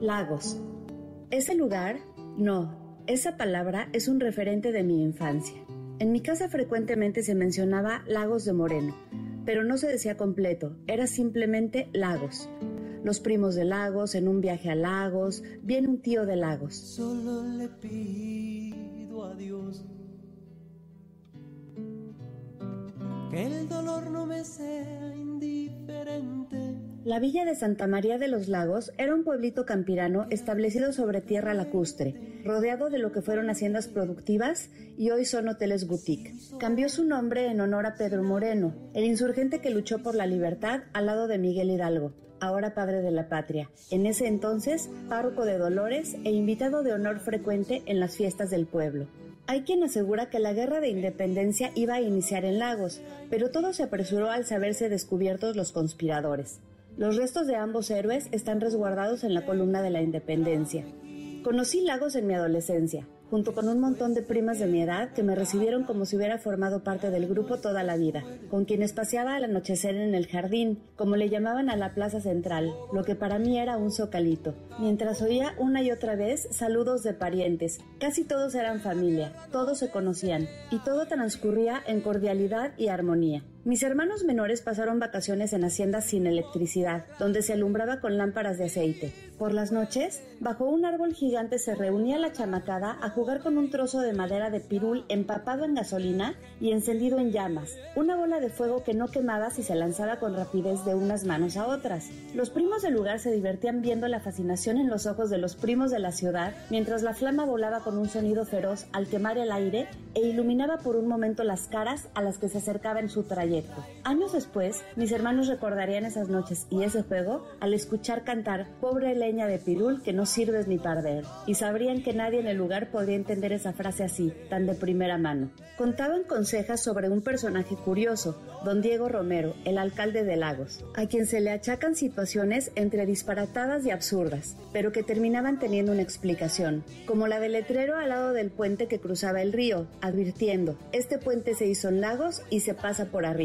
Lagos. Ese lugar, no, esa palabra es un referente de mi infancia. En mi casa frecuentemente se mencionaba Lagos de Moreno, pero no se decía completo, era simplemente Lagos. Los primos de Lagos, en un viaje a Lagos, viene un tío de Lagos. Solo le pido a Dios que el dolor no me sea indiferente. La villa de Santa María de los Lagos era un pueblito campirano establecido sobre tierra lacustre, rodeado de lo que fueron haciendas productivas y hoy son hoteles boutique. Cambió su nombre en honor a Pedro Moreno, el insurgente que luchó por la libertad al lado de Miguel Hidalgo, ahora padre de la patria, en ese entonces párroco de Dolores e invitado de honor frecuente en las fiestas del pueblo. Hay quien asegura que la guerra de independencia iba a iniciar en Lagos, pero todo se apresuró al saberse descubiertos los conspiradores. Los restos de ambos héroes están resguardados en la columna de la Independencia. Conocí Lagos en mi adolescencia, junto con un montón de primas de mi edad que me recibieron como si hubiera formado parte del grupo toda la vida, con quienes paseaba al anochecer en el jardín, como le llamaban a la plaza central, lo que para mí era un zocalito, mientras oía una y otra vez saludos de parientes. Casi todos eran familia, todos se conocían, y todo transcurría en cordialidad y armonía. Mis hermanos menores pasaron vacaciones en haciendas sin electricidad, donde se alumbraba con lámparas de aceite. Por las noches, bajo un árbol gigante se reunía la chamacada a jugar con un trozo de madera de pirul empapado en gasolina y encendido en llamas, una bola de fuego que no quemaba si se lanzaba con rapidez de unas manos a otras. Los primos del lugar se divertían viendo la fascinación en los ojos de los primos de la ciudad, mientras la flama volaba con un sonido feroz al quemar el aire e iluminaba por un momento las caras a las que se acercaba en su trayecto. Años después, mis hermanos recordarían esas noches y ese juego al escuchar cantar Pobre leña de pirul que no sirves ni perder, y sabrían que nadie en el lugar podría entender esa frase así, tan de primera mano. Contaban consejas sobre un personaje curioso, don Diego Romero, el alcalde de Lagos, a quien se le achacan situaciones entre disparatadas y absurdas, pero que terminaban teniendo una explicación, como la del letrero al lado del puente que cruzaba el río, advirtiendo, este puente se hizo en Lagos y se pasa por arriba.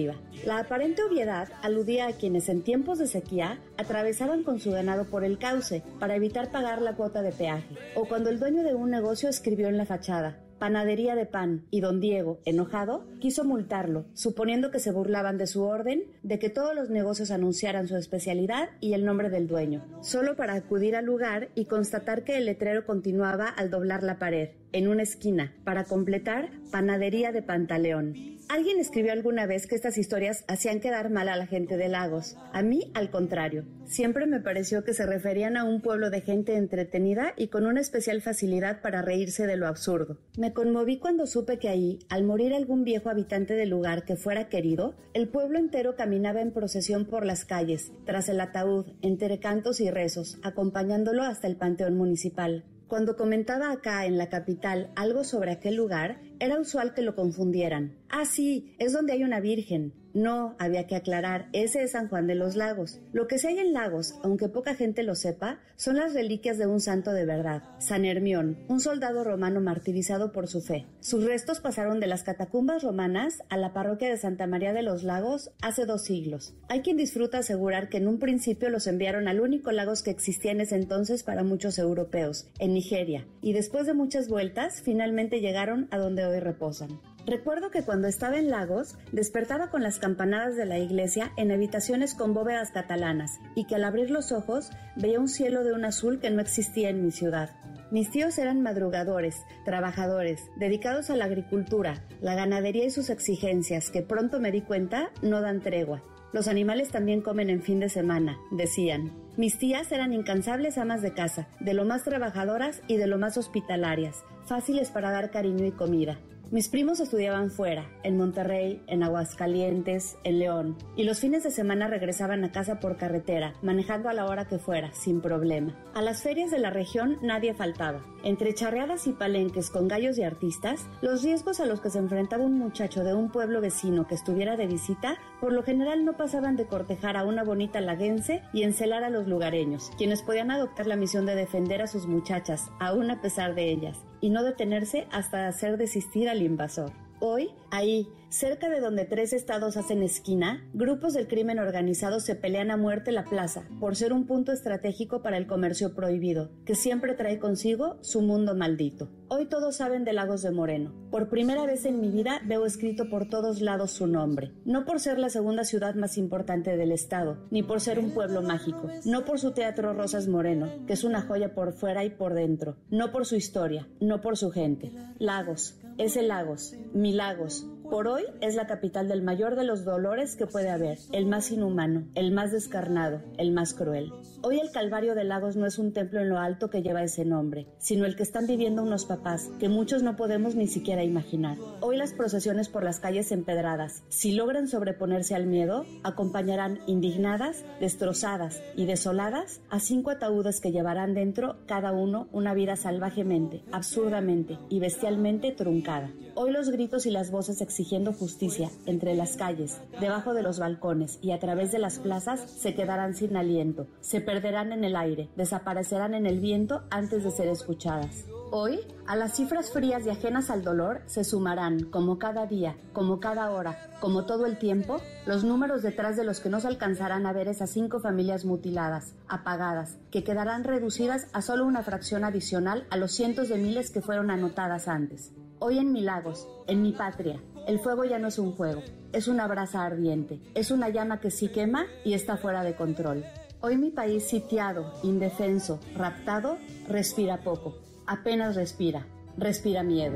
La aparente obviedad aludía a quienes en tiempos de sequía atravesaban con su ganado por el cauce para evitar pagar la cuota de peaje, o cuando el dueño de un negocio escribió en la fachada panadería de pan, y don Diego, enojado, quiso multarlo, suponiendo que se burlaban de su orden de que todos los negocios anunciaran su especialidad y el nombre del dueño, solo para acudir al lugar y constatar que el letrero continuaba al doblar la pared, en una esquina, para completar panadería de Pantaleón. Alguien escribió alguna vez que estas historias hacían quedar mal a la gente de Lagos. A mí, al contrario. Siempre me pareció que se referían a un pueblo de gente entretenida y con una especial facilidad para reírse de lo absurdo. Conmoví cuando supe que ahí, al morir algún viejo habitante del lugar que fuera querido, el pueblo entero caminaba en procesión por las calles, tras el ataúd, entre cantos y rezos, acompañándolo hasta el panteón municipal. Cuando comentaba acá en la capital algo sobre aquel lugar, era usual que lo confundieran. Ah, sí, es donde hay una virgen. No, había que aclarar, ese es San Juan de los Lagos. Lo que se hay en Lagos, aunque poca gente lo sepa, son las reliquias de un santo de verdad, San Hermión, un soldado romano martirizado por su fe. Sus restos pasaron de las catacumbas romanas a la parroquia de Santa María de los Lagos hace dos siglos. Hay quien disfruta asegurar que en un principio los enviaron al único lagos que existía en ese entonces para muchos europeos, en Nigeria, y después de muchas vueltas, finalmente llegaron a donde reposan. Recuerdo que cuando estaba en Lagos despertaba con las campanadas de la iglesia en habitaciones con bóvedas catalanas y que al abrir los ojos veía un cielo de un azul que no existía en mi ciudad. Mis tíos eran madrugadores, trabajadores, dedicados a la agricultura, la ganadería y sus exigencias que pronto me di cuenta no dan tregua. Los animales también comen en fin de semana, decían. Mis tías eran incansables amas de casa, de lo más trabajadoras y de lo más hospitalarias, fáciles para dar cariño y comida. Mis primos estudiaban fuera, en Monterrey, en Aguascalientes, en León, y los fines de semana regresaban a casa por carretera, manejando a la hora que fuera, sin problema. A las ferias de la región nadie faltaba. Entre charreadas y palenques con gallos y artistas, los riesgos a los que se enfrentaba un muchacho de un pueblo vecino que estuviera de visita, por lo general no pasaban de cortejar a una bonita laguense y encelar a los lugareños, quienes podían adoptar la misión de defender a sus muchachas, aún a pesar de ellas, y no detenerse hasta hacer desistir al invasor. Hoy, ahí, cerca de donde tres estados hacen esquina, grupos del crimen organizado se pelean a muerte la plaza por ser un punto estratégico para el comercio prohibido, que siempre trae consigo su mundo maldito. Hoy todos saben de Lagos de Moreno. Por primera vez en mi vida veo escrito por todos lados su nombre. No por ser la segunda ciudad más importante del estado, ni por ser un pueblo mágico. No por su teatro Rosas Moreno, que es una joya por fuera y por dentro. No por su historia, no por su gente. Lagos, ese Lagos, mi Lagos, por hoy es la capital del mayor de los dolores que puede haber, el más inhumano, el más descarnado, el más cruel. Hoy el Calvario de Lagos no es un templo en lo alto que lleva ese nombre, sino el que están viviendo unos papás que muchos no podemos ni siquiera imaginar. Hoy las procesiones por las calles empedradas, si logran sobreponerse al miedo, acompañarán indignadas, destrozadas y desoladas a cinco ataúdes que llevarán dentro cada uno una vida salvajemente, absurdamente y bestialmente truncada. Hoy los gritos y las voces exigiendo justicia entre las calles, debajo de los balcones y a través de las plazas se quedarán sin aliento, se perderán en el aire, desaparecerán en el viento antes de ser escuchadas. Hoy, a las cifras frías y ajenas al dolor se sumarán, como cada día, como cada hora, como todo el tiempo, los números detrás de los que no se alcanzarán a ver esas cinco familias mutiladas, apagadas, que quedarán reducidas a solo una fracción adicional a los cientos de miles que fueron anotadas antes. Hoy en Milagos, en mi patria, el fuego ya no es un juego, es una brasa ardiente, es una llama que sí quema y está fuera de control. Hoy mi país sitiado, indefenso, raptado, respira poco, apenas respira, respira miedo.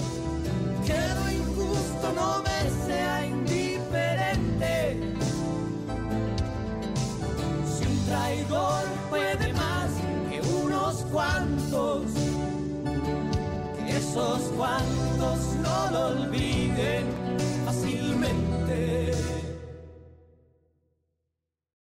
Que injusto no me sea indiferente. Si un traidor puede más que unos cuantos esos cuantos no lo olviden